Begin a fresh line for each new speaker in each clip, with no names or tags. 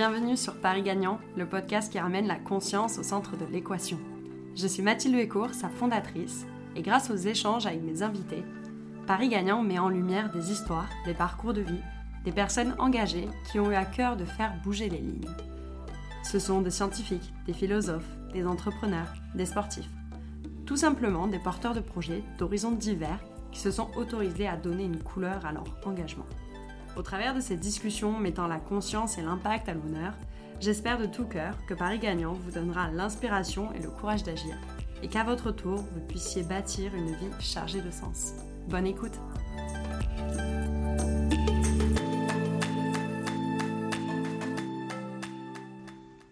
Bienvenue sur Paris Gagnant, le podcast qui ramène la conscience au centre de l'équation. Je suis Mathilde Huécourt, sa fondatrice, et grâce aux échanges avec mes invités, Paris Gagnant met en lumière des histoires, des parcours de vie, des personnes engagées qui ont eu à cœur de faire bouger les lignes. Ce sont des scientifiques, des philosophes, des entrepreneurs, des sportifs. Tout simplement des porteurs de projets d'horizons divers qui se sont autorisés à donner une couleur à leur engagement. Au travers de ces discussions mettant la conscience et l'impact à l'honneur, j'espère de tout cœur que Paris Gagnant vous donnera l'inspiration et le courage d'agir, et qu'à votre tour, vous puissiez bâtir une vie chargée de sens. Bonne écoute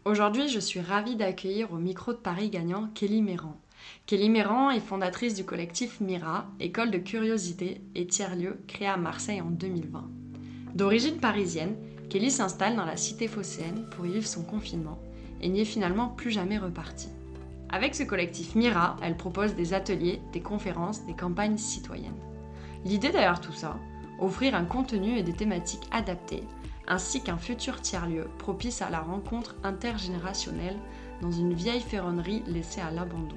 Aujourd'hui, je suis ravie d'accueillir au micro de Paris Gagnant Kelly Méran. Kelly Méran est fondatrice du collectif Mira, école de curiosité et tiers-lieu créé à Marseille en 2020. D'origine parisienne, Kelly s'installe dans la cité phocéenne pour y vivre son confinement et n'y est finalement plus jamais repartie. Avec ce collectif Mira, elle propose des ateliers, des conférences, des campagnes citoyennes. L'idée derrière tout ça, offrir un contenu et des thématiques adaptées, ainsi qu'un futur tiers-lieu propice à la rencontre intergénérationnelle dans une vieille ferronnerie laissée à l'abandon.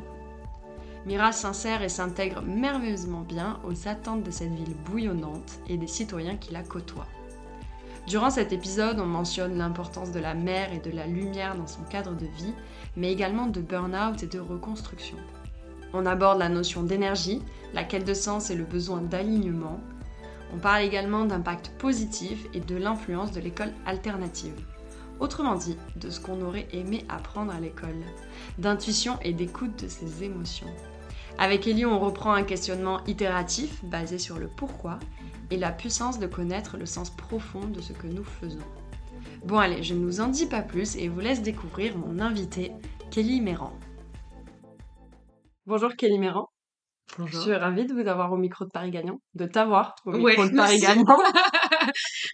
Mira s'insère et s'intègre merveilleusement bien aux attentes de cette ville bouillonnante et des citoyens qui la côtoient. Durant cet épisode, on mentionne l'importance de la mer et de la lumière dans son cadre de vie, mais également de burn-out et de reconstruction. On aborde la notion d'énergie, la quête de sens et le besoin d'alignement. On parle également d'impact positif et de l'influence de l'école alternative. Autrement dit, de ce qu'on aurait aimé apprendre à l'école, d'intuition et d'écoute de ses émotions. Avec Ellie, on reprend un questionnement itératif basé sur le pourquoi et la puissance de connaître le sens profond de ce que nous faisons. Bon allez, je ne vous en dis pas plus et vous laisse découvrir mon invité, Kelly Méran. Bonjour Kelly Méran.
Bonjour.
Je suis ravie de vous avoir au micro de Paris Gagnant, de t'avoir au micro de Paris Gagnant.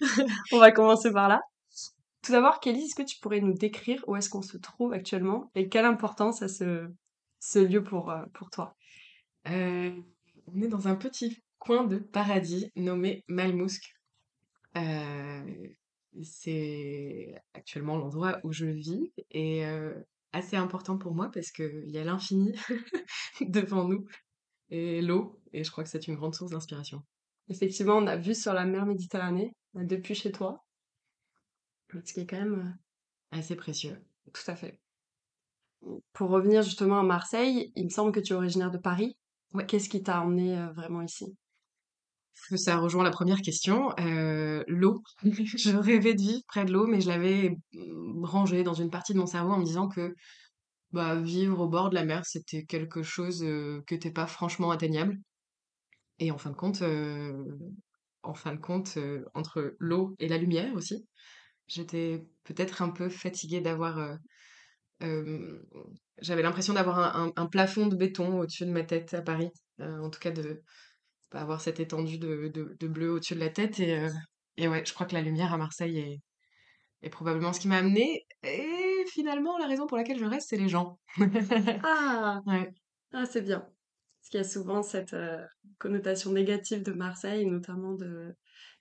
On va commencer par là. Tout d'abord, Kelly, est-ce que tu pourrais nous décrire où est-ce qu'on se trouve actuellement et quelle importance a ce, ce lieu pour, euh, pour toi?
Euh, On est dans un petit coin de paradis nommé Malmousque. Euh, c'est actuellement l'endroit où je vis et euh, assez important pour moi parce qu'il y a l'infini devant nous et l'eau et je crois que c'est une grande source d'inspiration.
Effectivement, on a vu sur la mer Méditerranée, depuis chez toi, ce qui est quand même
assez précieux.
Tout à fait. Pour revenir justement à Marseille, il me semble que tu es originaire de Paris.
Ouais.
Qu'est-ce qui t'a emmené vraiment ici?
Ça rejoint la première question. Euh, l'eau. je rêvais de vivre près de l'eau, mais je l'avais rangée dans une partie de mon cerveau en me disant que bah, vivre au bord de la mer, c'était quelque chose euh, que n'était pas franchement atteignable. Et en fin de compte, euh, en fin de compte, entre l'eau et la lumière aussi, j'étais peut-être un peu fatiguée d'avoir. J'avais l'impression d'avoir un, un, plafond de béton au-dessus de ma tête à Paris. en tout cas, de, pas avoir cette étendue de, de, bleu au-dessus de la tête. Et, euh, et ouais, je crois que la lumière à Marseille est, est probablement ce qui m'a amené. Et finalement, la raison pour laquelle je reste, c'est les gens.
ah,
ouais.
ah c'est bien. Parce qu'il y a souvent cette euh, connotation négative de Marseille, notamment de,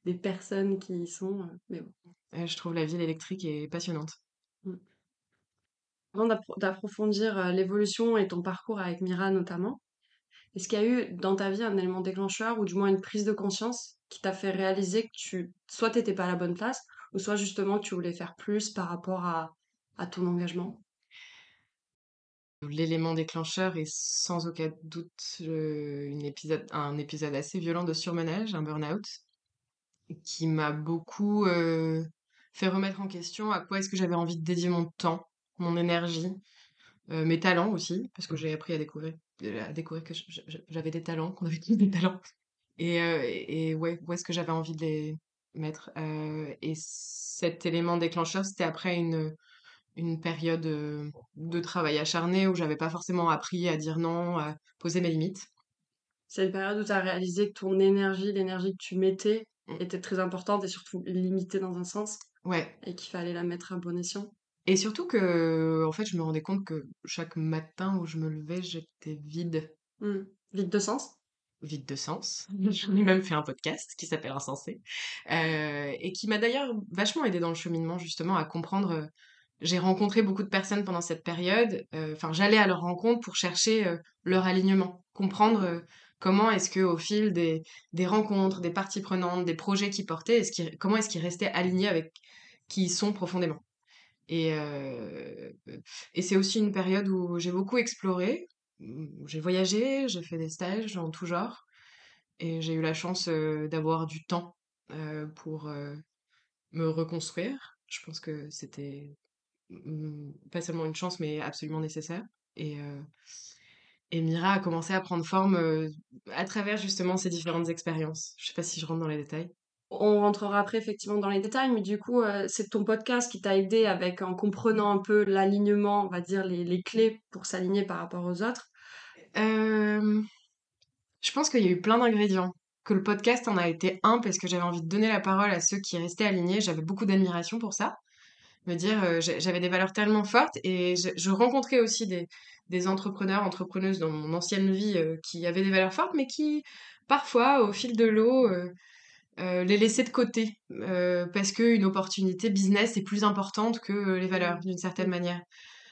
des personnes qui y sont. Euh, mais bon.
je trouve la ville électrique est passionnante.
Mmh. Avant d'approfondir l'évolution et ton parcours avec Mira notamment, est-ce qu'il y a eu dans ta vie un élément déclencheur ou du moins une prise de conscience qui t'a fait réaliser que tu soit t'étais pas à la bonne place ou soit justement tu voulais faire plus par rapport à, ton engagement?
L'élément déclencheur est sans aucun doute épisode, un épisode assez violent de surmenage, un burn-out, qui m'a beaucoup euh, fait remettre en question à quoi est-ce que j'avais envie de dédier mon temps, mon énergie, euh, mes talents aussi, parce que j'ai appris à découvrir à découvrir que j'avais des talents, qu'on avait tous des talents. Et, euh, et, ouais, où est-ce que j'avais envie de les mettre euh, Et cet élément déclencheur, c'était après une, une période euh, de travail acharné où j'avais pas forcément appris à dire non, à poser mes limites.
C'est une période où tu as réalisé que ton énergie, l'énergie que tu mettais, mmh. était très importante et surtout limitée dans un sens.
Ouais.
Et qu'il fallait la mettre à bon escient.
Et surtout que, en fait, je me rendais compte que chaque matin où je me levais, j'étais vide.
Mmh. Vide de sens?
Vide de sens. J'en ai même fait un podcast qui s'appelle Insensé, euh, et qui m'a d'ailleurs vachement aidé dans le cheminement justement à comprendre. euh, j'ai rencontré beaucoup de personnes pendant cette période. euh, Enfin, j'allais à leur rencontre pour chercher euh, leur alignement, comprendre comment est-ce que au fil des, des rencontres, des parties prenantes, des projets qu'ils portaient, comment est-ce qu'ils restaient alignés avec qui ils sont profondément. Et, c'est aussi une période où j'ai beaucoup exploré. J'ai voyagé, j'ai fait des stages en tout genre. Et j'ai eu la chance d'avoir du temps pour me reconstruire. Je pense que c'était pas seulement une chance, mais absolument nécessaire. Et, Mira a commencé à prendre forme à travers justement ces différentes expériences. Je sais pas si je rentre dans les détails.
On rentrera après effectivement dans les détails, mais du coup, euh, c'est ton podcast qui t'a aidé avec, en comprenant un peu l'alignement, on va dire les, les clés pour s'aligner par rapport aux autres.
Euh, je pense qu'il y a eu plein d'ingrédients. Que le podcast en a été un parce que j'avais envie de donner la parole à ceux qui restaient alignés. J'avais beaucoup d'admiration pour ça. Me dire, euh, j'avais des valeurs tellement fortes et je, je rencontrais aussi des, des entrepreneurs, entrepreneuses dans mon ancienne vie qui avaient des valeurs fortes, mais qui parfois, au fil de l'eau, euh, les laissaient de côté euh, parce qu'une opportunité business est plus importante que euh, les valeurs d'une certaine manière.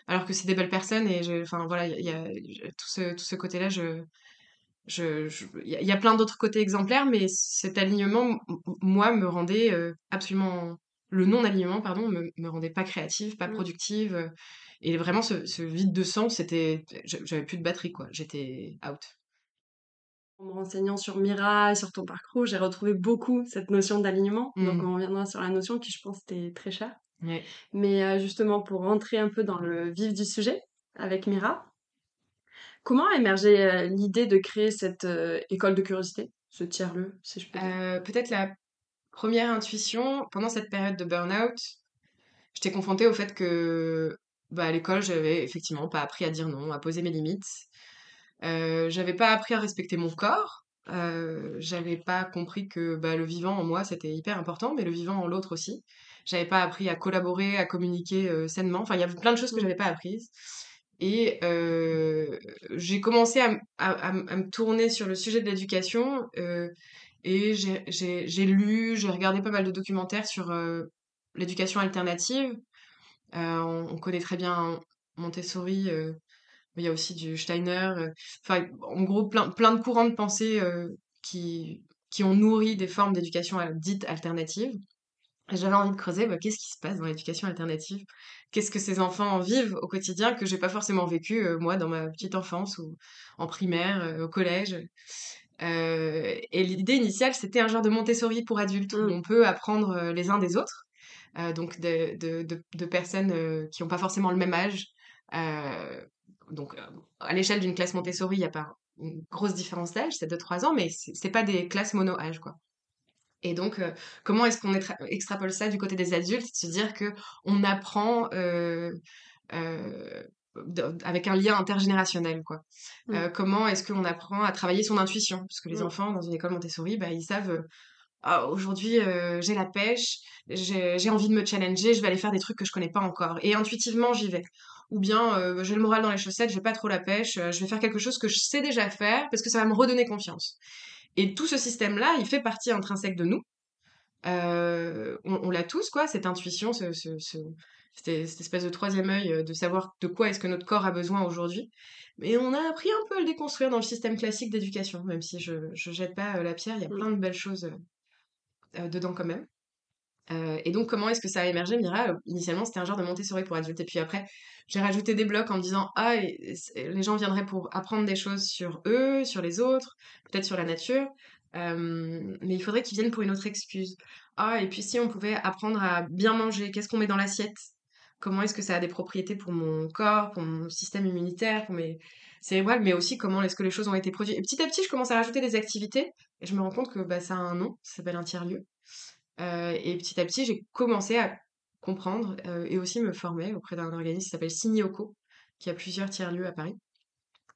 Alors que c'est des belles personnes et je, enfin voilà, il y a, il y a tout ce, tout ce côté-là, je, je, je- il y, a plein d'autres côtés exemplaires, mais cet alignement, moi, me rendait absolument, le non-alignement, pardon, me, me rendait pas créative, pas
Mm.
productive, et vraiment ce, ce vide de sens, c'était, j'avais plus de batterie quoi, j'étais out.
En me renseignant sur Mira et sur ton parcours, j'ai retrouvé beaucoup cette notion d'alignement. Donc
Mm.
on reviendra sur la notion qui, je pense, était très chère.
Ouais.
Mais euh, justement, pour rentrer un peu dans le vif du sujet avec Mira, comment a émergé euh, l'idée de créer cette euh, école de curiosité, ce tiers-lieu, si je peux dire?
Peut-être la première intuition, pendant cette période de burn-out, j'étais confrontée au fait que bah, à l'école, j'avais effectivement pas appris à dire non, à poser mes limites. Euh, j'avais pas appris à respecter mon corps. Euh, j'avais pas compris que bah, le vivant en moi, c'était hyper important, mais le vivant en l'autre aussi. J'avais pas appris à collaborer, à communiquer euh, sainement. Enfin, il y avait plein de choses que j'avais pas apprises. Et j'ai commencé à, m- à, à m- à me tourner sur le sujet de l'éducation. et j'ai lu, j'ai regardé pas mal de documentaires sur l'éducation alternative. On, on connaît très bien Montessori. Il y a aussi du Steiner. euh, Enfin, en gros, plein, plein de courants de pensée euh, qui, qui ont nourri des formes d'éducation dites alternatives. J'avais envie de creuser, bah, qu'est-ce qui se passe dans l'éducation alternative? Qu'est-ce que ces enfants vivent au quotidien que j'ai pas forcément vécu, euh, moi, dans ma petite enfance ou en primaire, euh, au collège? Euh, et l'idée initiale, c'était un genre de Montessori pour adultes, où
Mm.
on peut apprendre les uns des autres, donc de, de, de, de personnes qui n'ont pas forcément le même âge. Donc, euh, à l'échelle d'une classe Montessori, il n'y a pas une grosse différence d'âge, c'est 2-3 ans, mais c'est pas des classes mono-âge, quoi. Et donc, euh, comment est-ce qu'on extra- extrapole ça du côté des adultes? C'est de se dire que on apprend euh, euh, avec un lien intergénérationnel, quoi.
Mm.
Euh, comment est-ce qu'on apprend à travailler son intuition? Parce que les
Mm.
enfants, dans une école Montessori, bah, ils savent, ah, aujourd'hui, euh, j'ai la pêche, j'ai j'ai envie de me challenger, je vais aller faire des trucs que je connais pas encore. Et intuitivement, j'y vais. Ou bien, euh, j'ai le moral dans les chaussettes, j'ai pas trop la pêche, euh, je vais faire quelque chose que je sais déjà faire parce que ça va me redonner confiance. Et tout ce système-là, il fait partie intrinsèque de nous. Euh, on on l'a tous, quoi, cette intuition, ce, ce, ce- cette, cette espèce de troisième œil de savoir de quoi est-ce que notre corps a besoin aujourd'hui. Mais on a appris un peu à le déconstruire dans le système classique d'éducation, même si je, je jette pas la pierre, il y a
Mm.
plein de belles choses dedans quand même. Euh, et donc, comment est-ce que ça a émergé, Mira? Euh, Initialement, c'était un genre de Montessori pour adultes. Et puis après, j'ai rajouté des blocs en me disant, ah, les gens viendraient pour apprendre des choses sur eux, sur les autres, peut-être sur la nature. Euh, mais il faudrait qu'ils viennent pour une autre excuse. Ah, et puis si on pouvait apprendre à bien manger, qu'est-ce qu'on met dans l'assiette? Comment est-ce que ça a des propriétés pour mon corps, pour mon système immunitaire, pour mes cérébrales, mais aussi comment est-ce que les choses ont été produites? Et petit à petit, je commence à rajouter des activités et je me rends compte que bah, ça a un nom, ça s'appelle un tiers-lieu. Euh, et petit à petit, j'ai commencé à comprendre euh, et aussi me former auprès d'un organisme qui s'appelle Signioco, qui a plusieurs tiers-lieux à Paris,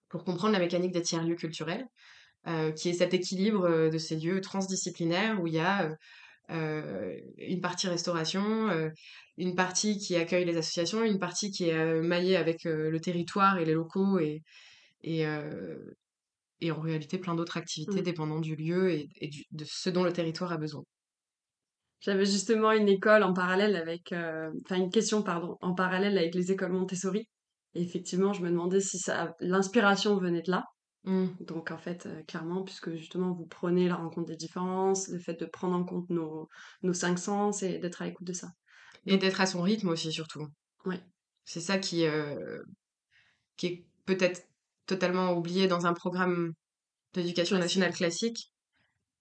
pour comprendre la mécanique des tiers-lieux culturels, euh, qui est cet équilibre de ces lieux transdisciplinaires où il y a euh, une partie restauration, euh, une partie qui accueille les associations, une partie qui est euh, maillée avec le territoire et les locaux et, et, et en réalité plein d'autres activités
Mmh.
dépendant du lieu et, et du- de ce dont le territoire a besoin.
J'avais justement une école en parallèle avec, euh, enfin une question, pardon, en parallèle avec les écoles Montessori. Et effectivement, je me demandais si ça, l'inspiration venait de là.
Mm.
Donc en fait, euh, clairement, puisque justement vous prenez la rencontre des différences, le fait de prendre en compte nos, nos cinq sens et d'être à l'écoute de ça.
Et d'être à son rythme aussi, surtout.
Ouais.
C'est ça qui, euh, qui est peut-être totalement oublié dans un programme d'éducation nationale classique.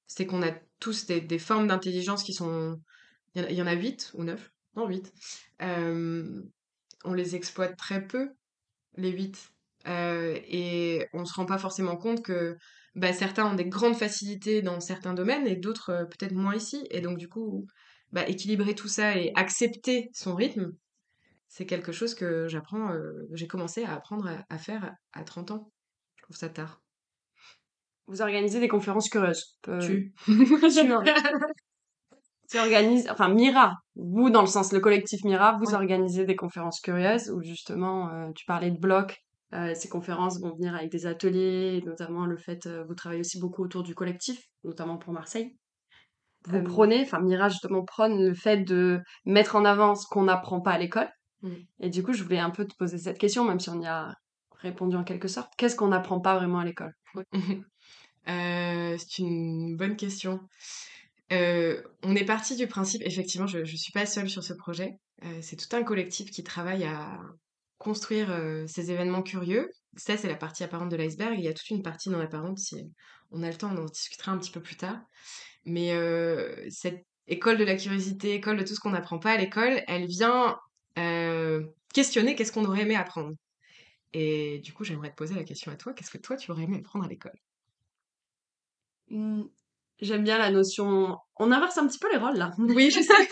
C'est qu'on a tous des, formes d'intelligence qui sont. Il y, en a- huit ou neuf? Non, huit. Euh, on les exploite très peu, les huit. Euh, et on se rend pas forcément compte que bah, certains ont des grandes facilités dans certains domaines et d'autres euh, peut-être moins ici. Et donc, du coup, bah, équilibrer tout ça et accepter son rythme, c'est quelque chose que j'apprends, j'ai commencé à apprendre à, à faire à 30 ans. Je trouve ça tard.
Vous organisez des conférences curieuses. Euh,
Tu.
tu or- tu organises, enfin Mira, vous dans le sens le collectif Mira, vous
Ouais.
organisez des conférences curieuses où justement euh, tu parlais de blocs. Euh, ces conférences vont venir avec des ateliers, notamment le fait, euh, vous travaillez aussi beaucoup autour du collectif, notamment pour Marseille. Vous
Euh,
prenez, enfin Mira justement prône le fait de mettre en avant ce qu'on n'apprend pas à l'école.
Mm.
Et du coup, je voulais un peu te poser cette question, même si on y a répondu en quelque sorte. Qu'est-ce qu'on n'apprend pas vraiment à l'école?
c'est une bonne question. Euh, on est parti du principe, effectivement, je ne suis pas seule sur ce projet. Euh, c'est tout un collectif qui travaille à construire euh, ces événements curieux. Ça, c'est la partie apparente de l'iceberg. Il y a toute une partie non apparente. Si on a le temps, on en discutera un petit peu plus tard. Mais euh, cette école de la curiosité, école de tout ce qu'on n'apprend pas à l'école, elle vient euh, questionner qu'est-ce qu'on aurait aimé apprendre. Et du coup, j'aimerais te poser la question à toi. Qu'est-ce que toi, tu aurais aimé apprendre à l'école?
Hmm, J'aime bien la notion. On inverse un petit peu les rôles là.
Oui, je sais.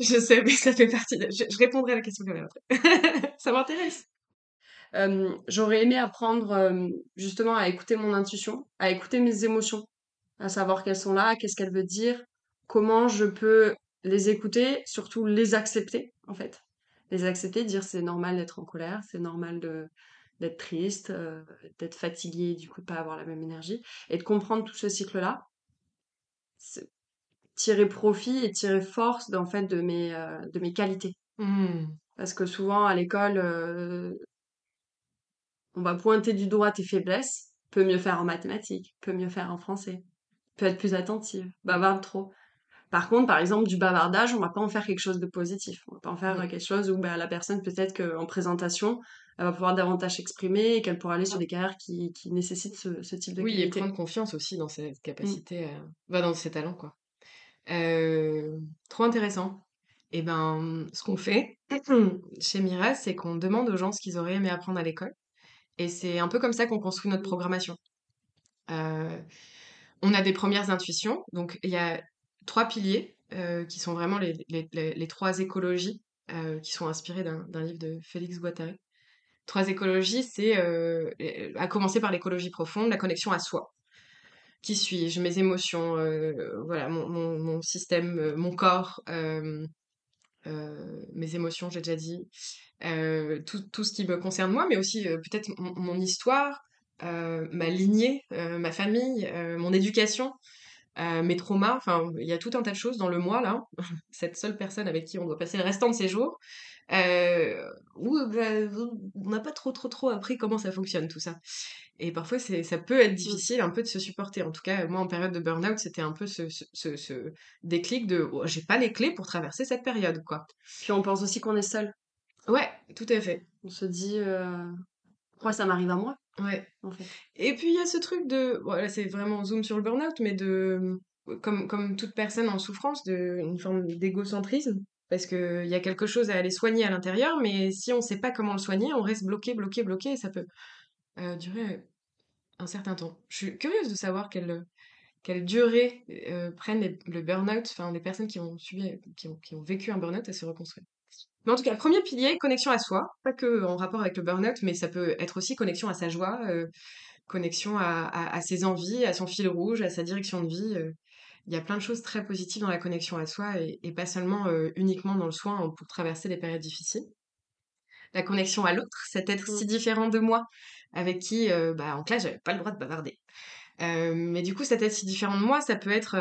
je sais, mais ça fait partie de... Je, je répondrai à la question quand même après. ça m'intéresse.
Euh, J'aurais aimé apprendre euh, justement à écouter mon intuition, à écouter mes émotions, à savoir qu'elles sont là, qu'est-ce qu'elles veulent dire, comment je peux les écouter, surtout les accepter en fait. Les accepter, dire c'est normal d'être en colère, c'est normal de d'être triste, euh, d'être fatigué, du coup de pas avoir la même énergie, et de comprendre tout ce cycle-là, tirer profit et tirer force en fait de mes euh, de mes qualités.
Hmm.
Parce que souvent à l'école, euh, on va pointer du doigt tes faiblesses, peut mieux faire en mathématiques, peut mieux faire en français, peut être plus attentive, bavarde trop. Par contre, par exemple, du bavardage, on va pas en faire quelque chose de positif. On va pas en faire quelque chose où bah, la personne, peut-être qu'en présentation, elle va pouvoir davantage s'exprimer et qu'elle pourra aller sur des carrières qui, qui nécessitent ce, ce type de
Oui, et
qualité.
prendre confiance aussi dans cette capacité, à... bah, dans ses talents, quoi. Euh, trop intéressant. Et ben, ce qu'on fait chez Mira, c'est qu'on demande aux gens ce qu'ils auraient aimé apprendre à l'école. Et c'est un peu comme ça qu'on construit notre programmation. Euh, on a des premières intuitions. Donc, il y a trois piliers euh, qui sont vraiment les, les, les, les trois écologies euh, qui sont inspirées d'un d'un livre de Félix Guattari. Trois écologies, c'est euh, à commencer par l'écologie profonde, la connexion à soi. Qui suis-je? Mes émotions, euh, voilà, mon, système, euh, mon corps, mes émotions, j'ai déjà dit, tout, tout ce qui me concerne moi, mais aussi peut-être mon, histoire, ma lignée, ma famille, mon éducation, mes traumas. Enfin, il y a tout un tas de choses dans le moi, là. Cette seule personne avec qui on doit passer le restant de ses jours. Euh, où bah, on n'a pas trop, trop, trop appris comment ça fonctionne, tout ça. Et parfois, c'est, ça peut être difficile un peu de se supporter. En tout cas, moi, en période de burn-out, c'était un peu ce, ce, ce, ce déclic de oh, j'ai pas les clés pour traverser cette période, quoi.
Puis on pense aussi qu'on est seul.
Ouais, tout à fait.
On se dit, euh, pourquoi ça m'arrive à moi,
Ouais.
en fait.
Et puis, il y a ce truc de. Voilà, c'est vraiment zoom sur le burn-out, mais de. Comme, comme toute personne en souffrance, de, une forme d'égocentrisme. Parce qu'il y a quelque chose à aller soigner à l'intérieur, mais si on sait pas comment le soigner, on reste bloqué, bloqué, bloqué, et ça peut euh, durer un certain temps. Je suis curieuse de savoir quelle, durée euh, prennent le burn-out, enfin les personnes qui ont subi, qui qui ont vécu un burn-out à se reconstruire. Mais en tout cas, premier pilier, connexion à soi, pas que en rapport avec le burn-out, mais ça peut être aussi connexion à sa joie, euh, connexion à, ses envies, à son fil rouge, à sa direction de vie. Il y a plein de choses très positives dans la connexion à soi et, et pas seulement euh, uniquement dans le soin pour traverser des périodes difficiles. La connexion à l'autre, cet être si
Mm.
différent de moi, avec qui, euh, bah, en classe, j'avais pas le droit de bavarder. Euh, mais du coup, cet être si différent de moi, ça peut être,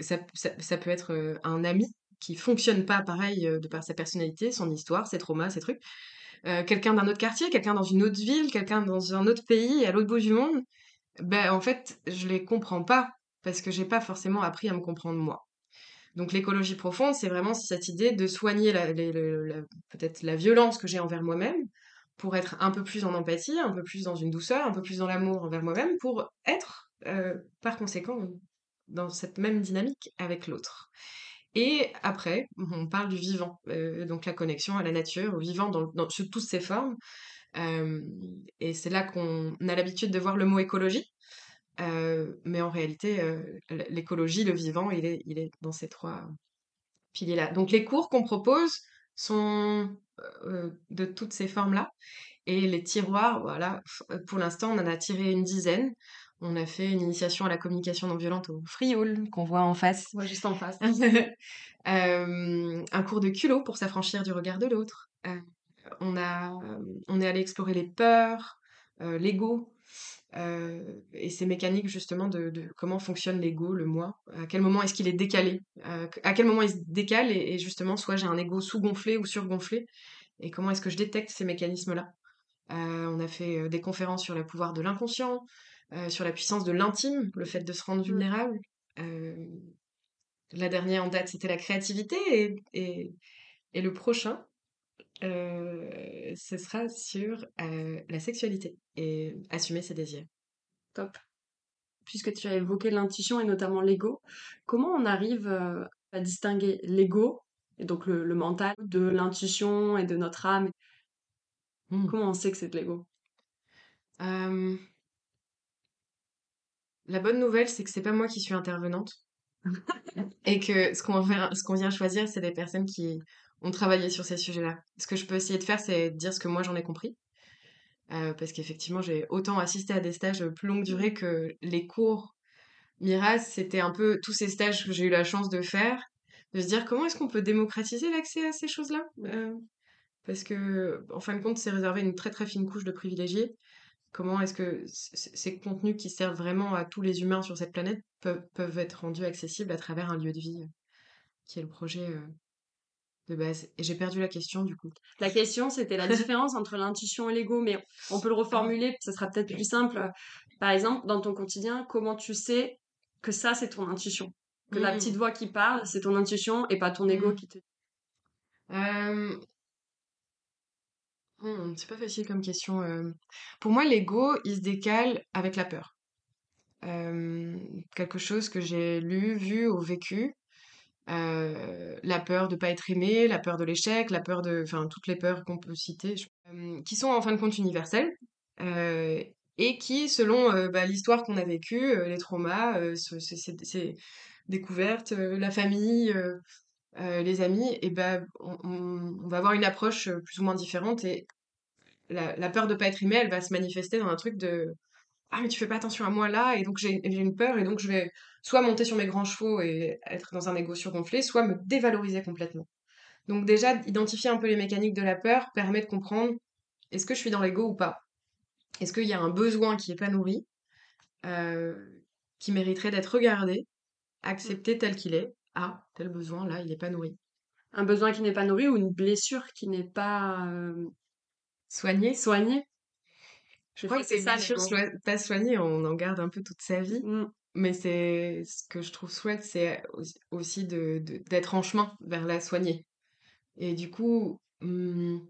ça, ça, ça peut être un ami qui fonctionne pas pareil de par sa personnalité, son histoire, ses traumas, ses trucs. Quelqu'un d'un autre quartier, quelqu'un dans une autre ville, quelqu'un dans un autre pays, à l'autre bout du monde. Ben, en fait, je les comprends pas parce que j'ai pas forcément appris à me comprendre moi. Donc l'écologie profonde, c'est vraiment cette idée de soigner peut-être la violence que j'ai envers moi-même pour être un peu plus en empathie, un peu plus dans une douceur, un peu plus dans l'amour envers moi-même, pour être euh, par conséquent dans cette même dynamique avec l'autre. Et après, on parle du vivant, euh, donc la connexion à la nature, au vivant sous toutes ses formes. Euh, et c'est là qu'on a l'habitude de voir le mot écologie. Euh, mais en réalité, euh, l'écologie, le vivant, il est, il est dans ces trois piliers-là. Donc les cours qu'on propose sont euh, de toutes ces formes-là. Et les tiroirs, voilà, pour l'instant, on en a tiré une dizaine. On a fait une initiation à la communication non violente au Frioul, qu'on voit en face.
Ouais, juste en face.
Un cours de culot pour s'affranchir du regard de l'autre. On a, on est allé explorer les peurs, l'ego, euh, et ces mécaniques justement de, de comment fonctionne l'ego, le moi, à quel moment est-ce qu'il est décalé, euh, à quel moment il se décale, et, et justement, soit j'ai un ego sous-gonflé ou surgonflé, et comment est-ce que je détecte ces mécanismes-là? Euh, on a fait des conférences sur le pouvoir de l'inconscient, sur la puissance de l'intime, le fait de se rendre vulnérable. Euh, la dernière en date, c'était la créativité, et, et, et le prochain, euh, ce sera sur euh, la sexualité et assumer ses désirs.
Top. Puisque tu as évoqué l'intuition et notamment l'ego, comment on arrive euh, à distinguer l'ego, et donc le, le mental, de l'intuition et de notre âme?
Hmm.
Comment on sait que c'est de l'ego?
La bonne nouvelle, c'est que c'est pas moi qui suis intervenante et que ce qu'on qu'on vient choisir, c'est des personnes qui ont travaillé sur ces sujets-là. Ce que je peux essayer de faire, c'est dire ce que moi j'en ai compris. Euh, parce qu'effectivement, j'ai autant assisté à des stages plus longue durée que les cours Miraz, c'était un peu tous ces stages que j'ai eu la chance de faire, de se dire comment est-ce qu'on peut démocratiser l'accès à ces choses-là Euh, Parce que, en fin de compte, c'est réservé une très très fine couche de privilégiés. Comment est-ce que ces contenus qui servent vraiment à tous les humains sur cette planète peuvent, être rendus accessibles à travers un lieu de vie, euh, qui est le projet de base. Et j'ai perdu la question du coup.
La question, c'était la différence entre l'intuition et l'ego, mais on peut le reformuler, ça sera peut-être plus simple. Par exemple, dans ton quotidien, comment tu sais que ça, c'est ton intuition? Que la petite voix qui parle, c'est ton intuition et pas ton ego
Mm.
qui te...
Euh, c'est pas facile comme question. euh. Pour moi, l'ego, il se décale avec la peur. Euh, quelque chose que j'ai lu, vu ou vécu. Euh, la peur de pas être aimé, la peur de l'échec, la peur de, enfin toutes les peurs qu'on peut citer, euh, qui sont en fin de compte universelles euh, et qui, selon bah, l'histoire qu'on a vécue, les traumas, ce- ces découvertes, la famille, les amis, et ben on, va avoir une approche plus ou moins différente et la, peur de pas être aimé, elle va se manifester dans un truc de ah mais tu fais pas attention à moi là et donc j'ai une peur et donc je vais soit monter sur mes grands chevaux et être dans un égo surgonflé, soit me dévaloriser complètement. Donc déjà identifier un peu les mécaniques de la peur permet de comprendre est-ce que je suis dans l'ego ou pas? Est-ce qu'il y a un besoin qui est pas nourri, euh, qui mériterait d'être regardé, accepté tel qu'il est? Ah, tel besoin là, il est pas nourri.
Un besoin qui n'est pas nourri ou une blessure qui n'est pas euh,
Soigné.
soignée?
Je crois que c'est
ça,
soi- pas soigné, on en garde un peu toute sa vie.
Mm.
Mais c'est ce que je trouve chouette, c'est aussi- aussi de, d'être en chemin vers la soigner. Et du coup, hum,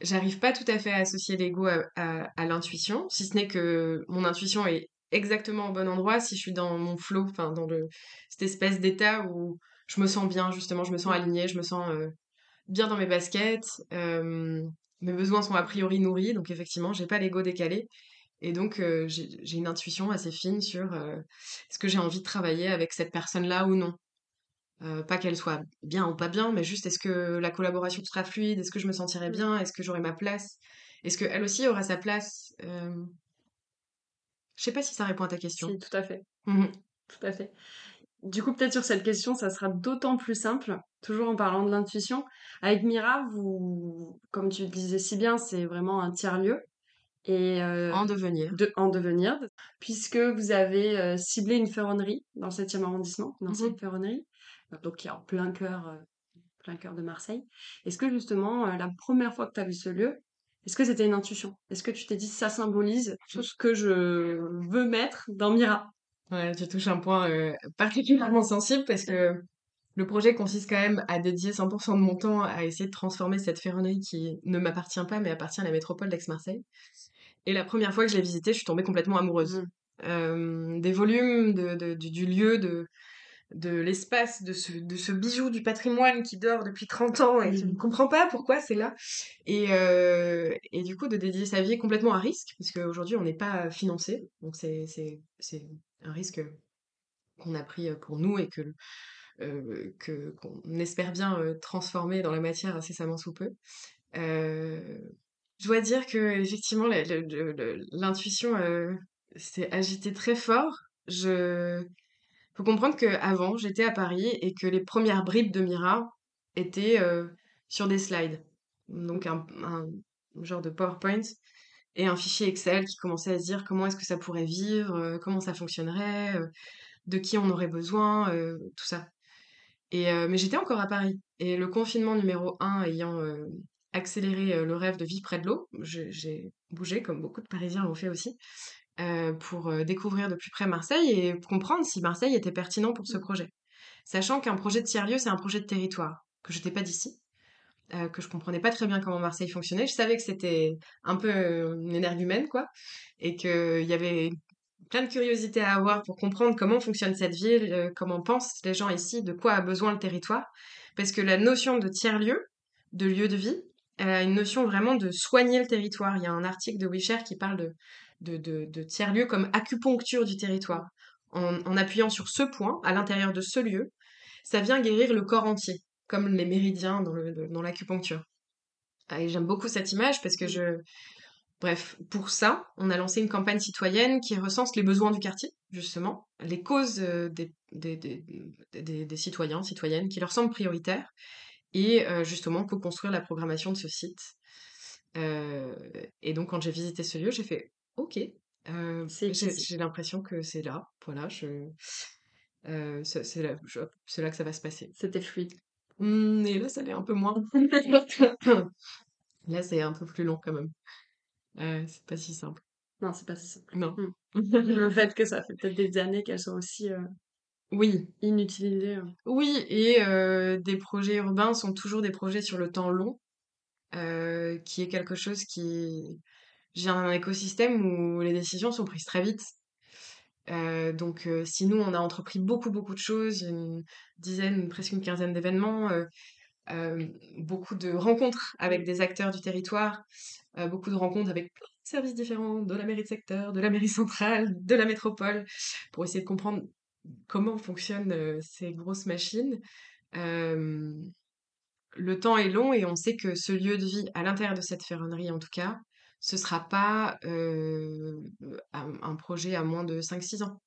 j'arrive pas tout à fait à associer l'ego à, l'intuition, si ce n'est que mon intuition est exactement au bon endroit si je suis dans mon flow, enfin dans cette espèce d'état où je me sens bien, justement, je me sens alignée, je me sens euh, bien dans mes baskets, euh, mes besoins sont a priori nourris, donc effectivement, j'ai pas l'ego décalé. Et donc, euh, j'ai une intuition assez fine sur euh, est-ce que j'ai envie de travailler avec cette personne-là ou non? Euh, pas qu'elle soit bien ou pas bien, mais juste est-ce que la collaboration sera fluide, est-ce que je me sentirai bien, est-ce que j'aurai ma place, est-ce qu'elle aussi aura sa place? Je sais pas si ça répond à ta question.
Si, tout à fait.
Mhm.
Tout à fait. Du coup, peut-être sur cette question, ça sera d'autant plus simple, toujours en parlant de l'intuition. Avec Mira, vous, comme tu le disais si bien, c'est vraiment un tiers-lieu. Et euh,
En devenir.
de, en devenir, puisque vous avez euh, ciblé une ferronnerie dans le 7e arrondissement, une ancienne
Mhm.
ferronnerie, donc qui est en plein cœur, euh, plein cœur de Marseille. Est-ce que justement, la première fois que tu as vu ce lieu, est-ce que c'était une intuition? Est-ce que tu t'es dit ça symbolise tout ce que je veux mettre dans Mira?
Ouais, tu touches un point particulièrement sensible parce que le projet consiste quand même à dédier 100% de mon temps à essayer de transformer cette ferronnerie qui ne m'appartient pas mais appartient à la métropole d'Aix-Marseille. Et la première fois que je l'ai visitée, je suis tombée complètement amoureuse.
Mhm.
Euh, des volumes, de, de- du, du lieu, de, de l'espace, de ce, de ce bijou du patrimoine qui dort depuis 30 ans et qui ne
Mhm.
comprend pas pourquoi c'est là. Et, euh, et du coup, de dédier sa vie complètement à risque, parce qu'aujourd'hui, on n'est pas financé. Donc, c'est, c'est, c'est un risque qu'on a pris pour nous et que, euh, que, qu'on espère bien transformer dans la matière incessamment sous peu. Euh, je dois dire que effectivement l'intuition euh, s'est agitée très fort. Je faut comprendre que avant j'étais à Paris et que les premières bribes de Mira étaient euh, sur des slides, donc un, genre de PowerPoint et un fichier Excel qui commençait à se dire comment est-ce que ça pourrait vivre, euh, comment ça fonctionnerait, de qui on aurait besoin, tout ça. Mais j'étais encore à Paris. Et le confinement numéro un ayant accéléré euh, le rêve de vie près de l'eau, j'ai bougé, comme beaucoup de Parisiens l'ont fait aussi, euh, pour découvrir de plus près Marseille et comprendre si Marseille était pertinent pour ce projet. Sachant qu'un projet de tiers-lieu, c'est un projet de territoire, que je n'étais pas d'ici, euh, que je comprenais pas très bien comment Marseille fonctionnait. Je savais que c'était un peu une énergumène, quoi, et qu'il y avait plein de curiosités à avoir pour comprendre comment fonctionne cette ville, euh, comment pensent les gens ici, de quoi a besoin le territoire. Parce que la notion de tiers-lieu, de lieu de vie, a une notion vraiment de soigner le territoire. Il y a un article de Wisher qui parle de, de, de, de tiers-lieu comme acupuncture du territoire. En, appuyant sur ce point, à l'intérieur de ce lieu, ça vient guérir le corps entier, comme les méridiens dans l'acupuncture. Ah, Et j'aime beaucoup cette image parce que je, Bref, pour ça, on a lancé une campagne citoyenne qui recense les besoins du quartier, justement, les causes euh, des- des citoyens, citoyennes qui leur semblent prioritaires, et justement co-construire la programmation de ce site. Et donc, quand j'ai visité ce lieu, j'ai fait OK. j'ai l'impression que c'est là, voilà, je, c'est là, là que ça va se passer.
C'était fluide.
Hum, et là, ça l'est un peu moins. Là, c'est un peu plus long quand même. Euh, c'est pas si simple.
Non, c'est pas si simple.
Non.
Le fait que ça fait peut-être des années qu'elles sont aussi euh,
Oui,
inutilisées. euh.
oui, et euh, des projets urbains sont toujours des projets sur le temps long, euh, qui est quelque chose qui vient d'un écosystème où les décisions sont prises très vite. Euh, donc, euh, si nous, on a entrepris beaucoup, beaucoup de choses, une dizaine, presque une quinzaine d'événements, euh, beaucoup de rencontres avec des acteurs du territoire, beaucoup de rencontres avec plein de services différents, de la mairie de secteur, de la mairie centrale, de la métropole, pour essayer de comprendre comment fonctionnent ces grosses machines? Le temps est long et on sait que ce lieu de vie, à l'intérieur de cette ferronnerie en tout cas, ce sera pas un, projet à moins de 5-6 ans.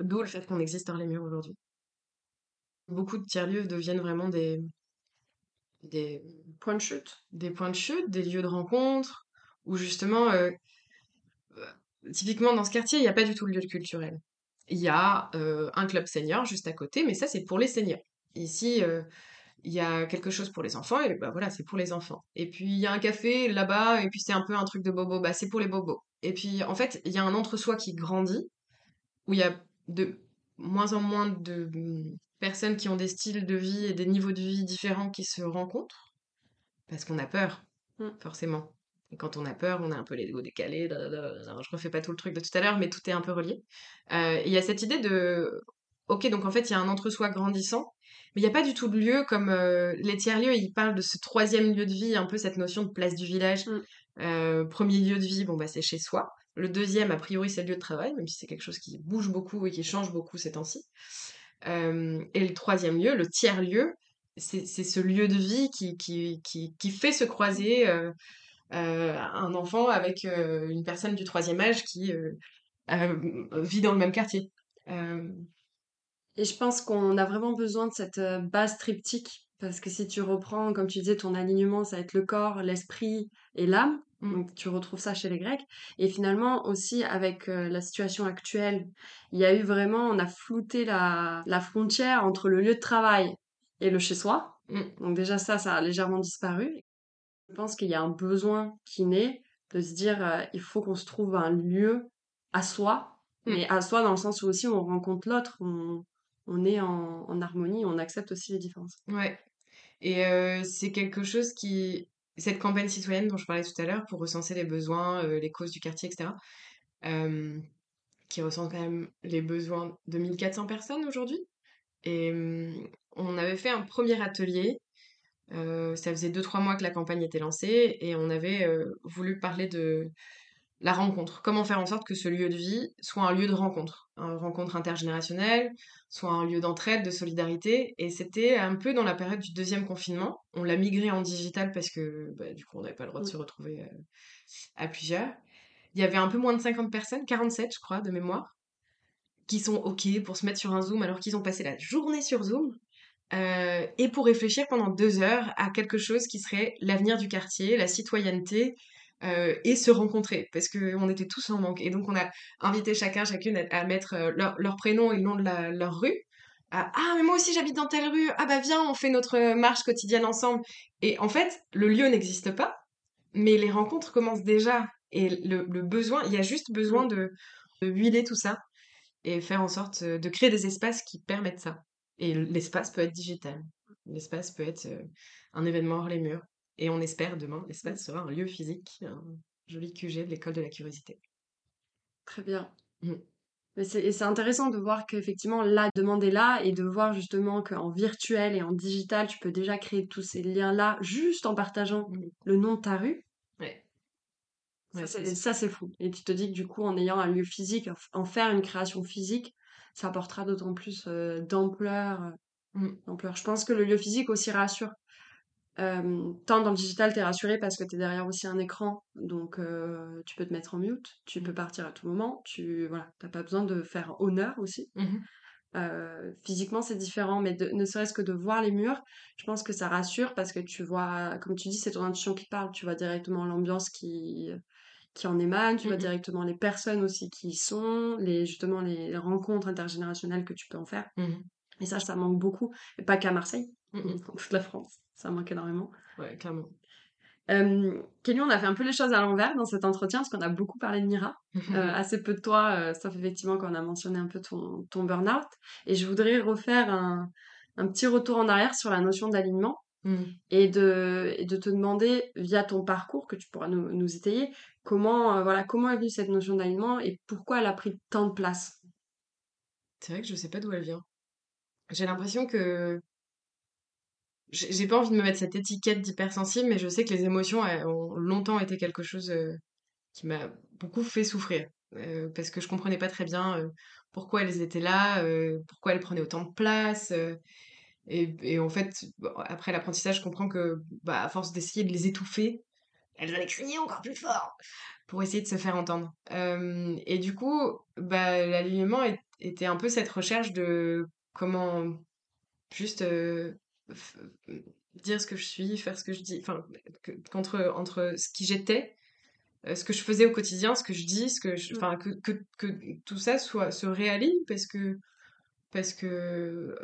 D'où le fait qu'on existe hors les murs aujourd'hui. Beaucoup de tiers-lieux deviennent vraiment des, des,
Point de chute.
des points de chute, des lieux de rencontre, où justement, euh, typiquement dans ce quartier, il n'y a pas du tout de lieu culturel. Il y a euh, un club senior juste à côté, mais ça c'est pour les seniors. Ici, euh, il y a quelque chose pour les enfants, et bah voilà, c'est pour les enfants. Et puis il y a un café là-bas, et puis c'est un peu un truc de bobo, bah c'est pour les bobos. Et puis en fait, il y a un entre-soi qui grandit, où il y a de moins en moins de mm, personnes qui ont des styles de vie et des niveaux de vie différents qui se rencontrent, parce qu'on a peur,
Mm.
forcément. Et quand on a peur, on a un peu les égos décalés. da, da. Je refais pas tout le truc de tout à l'heure, mais tout est un peu relié. Euh, il y a cette idée de, ok, donc en fait, il y a un entre-soi grandissant, mais il n'y a pas du tout de lieu comme euh, les tiers-lieux, ils parlent de ce troisième lieu de vie, un peu cette notion de place du village.
Mm.
Euh, premier lieu de vie, bon, bah, c'est chez soi. Le deuxième, a priori, c'est le lieu de travail, même si c'est quelque chose qui bouge beaucoup et qui change beaucoup ces temps-ci. Euh, et le troisième lieu, le tiers-lieu, c'est ce lieu de vie qui, qui, qui, qui fait se croiser un enfant avec euh, une personne du troisième âge qui euh, euh, vit dans le même quartier. Euh,
Et je pense qu'on a vraiment besoin de cette euh, base triptyque Parce que si tu reprends, comme tu disais, ton alignement, ça va être le corps, l'esprit et l'âme.
Mm.
Donc tu retrouves ça chez les Grecs. Et finalement aussi avec euh, la situation actuelle, il y a eu vraiment, on a flouté la, la frontière entre le lieu de travail et le chez-soi.
Mm.
Donc déjà ça, ça a légèrement disparu. Je pense qu'il y a un besoin qui naît de se dire, euh, il faut qu'on se trouve un lieu à soi,
Mm.
mais à soi dans le sens où aussi on rencontre l'autre, on, on est en, en harmonie, on accepte aussi les différences.
Ouais. Et euh, c'est quelque chose qui... Cette campagne citoyenne dont je parlais tout à l'heure pour recenser les besoins, euh, les causes du quartier, etc., euh, qui recense quand même les besoins de 1400 personnes aujourd'hui. Et hum, on avait fait un premier atelier. Euh, ça faisait 2-3 mois que la campagne était lancée et on avait euh, voulu parler de la rencontre. Comment faire en sorte que ce lieu de vie soit un lieu de rencontre, une rencontre intergénérationnelle, soit un lieu d'entraide, de solidarité. Et c'était un peu dans la période du deuxième confinement. On l'a migré en digital parce que bah, du coup, on n'avait pas le droit de se retrouver euh, à plusieurs. Il y avait un peu moins de 50 personnes, 47 je crois, de mémoire, qui sont OK pour se mettre sur un Zoom alors qu'ils ont passé la journée sur Zoom. Euh, et pour réfléchir pendant deux heures à quelque chose qui serait l'avenir du quartier, la citoyenneté, euh, et se rencontrer parce que on était tous en manque. Et donc on a invité chacun chacune à, mettre euh, leur, prénom et le nom de leur rue. Ah mais moi aussi j'habite dans telle rue. Ah bah viens on fait notre marche quotidienne ensemble. Et en fait le lieu n'existe pas mais les rencontres commencent déjà. Et le, le besoin il y a juste besoin de, de huiler tout ça et faire en sorte de créer des espaces qui permettent ça et l'espace peut être digital l'espace peut être un événement hors les murs et on espère demain, l'espace sera un lieu physique, un joli QG de l'école de la curiosité.
Très bien.
Mm.
Mais c'est, et c'est intéressant de voir qu'effectivement la demande est là et de voir justement qu'en virtuel et en digital, tu peux déjà créer tous ces liens-là juste en partageant
Mm.
le nom de ta rue.
Ouais.
Ça,
Ouais,
c'est,
c'est-
ça, c'est fou. Et tu te dis que du coup, en ayant un lieu physique, en faire une création physique, ça apportera d'autant plus euh, d'ampleur, d'ampleur. Je pense que le lieu physique aussi rassure. Euh, tant dans le digital, t'es rassuré parce que t'es derrière aussi un écran, donc euh, tu peux te mettre en mute, tu peux partir à tout moment, tu voilà, t'as pas besoin de faire honneur aussi. Euh, physiquement, c'est différent, mais de- ne serait-ce que de voir les murs, je pense que ça rassure parce que tu vois, comme tu dis, c'est ton intuition qui parle, tu vois directement l'ambiance qui, qui en émane, tu vois
Mhm.
directement les personnes aussi qui y sont, les, justement les rencontres intergénérationnelles que tu peux en faire.
Mhm.
Et ça, ça manque beaucoup, et pas qu'à Marseille, dans toute la France, ça manque énormément.
Ouais, clairement.
Euh, Kelly, on a fait un peu les choses à l'envers dans cet entretien parce qu'on a beaucoup parlé de Mira, euh, assez peu de toi, euh, sauf effectivement quand on a mentionné un peu ton, ton burn-out. Et je voudrais refaire un, un petit retour en arrière sur la notion d'alignement
Mhm.
et de, et de te demander, via ton parcours, que tu pourras nous, nous étayer, comment, euh, voilà, comment est venue cette notion d'alignement et pourquoi elle a pris tant de place?
C'est vrai que je sais pas d'où elle vient. J'ai l'impression que j'ai pas envie de me mettre cette étiquette d'hypersensible, mais je sais que les émotions elles, ont longtemps été quelque chose euh, qui m'a beaucoup fait souffrir. Euh, parce que je comprenais pas très bien pourquoi elles étaient là, pourquoi elles prenaient autant de place. Et, et en fait, bon, après l'apprentissage, je comprends que bah, à force d'essayer de les étouffer, elles allaient crier encore plus fort pour essayer de se faire entendre. Euh, et du coup, bah, l'alignement était un peu cette recherche de comment juste euh, dire ce que je suis, faire ce que je dis, enfin, que- qu'entre entre ce qui j'étais, euh, ce que je faisais au quotidien, ce que je dis, ce que je, enfin, que, que, que tout ça soit se réaligne parce que parce que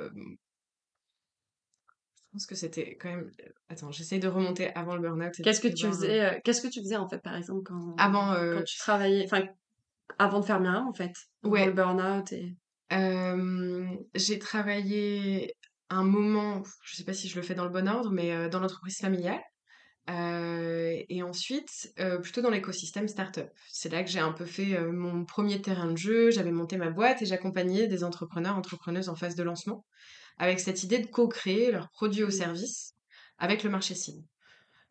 je pense que c'était quand même. Attends, j'essaye de remonter avant le burn-out.
Qu'est-ce que tu
voir,
faisais, euh, qu'est-ce que tu faisais en fait, par exemple, quand,
Avant, euh,
quand tu travaillais, enfin, avant de faire Mira, en fait, avant
Ouais.
le burn-out et...
Euh, j'ai travaillé un moment, je sais pas si je le fais dans le bon ordre, mais euh, dans l'entreprise familiale. Euh, et ensuite, euh, plutôt dans l'écosystème startup. C'est là que j'ai un peu fait euh, mon premier terrain de jeu. J'avais monté ma boîte et j'accompagnais des entrepreneurs, entrepreneuses en phase de lancement avec cette idée de co-créer leurs produits ou services avec le marché cible.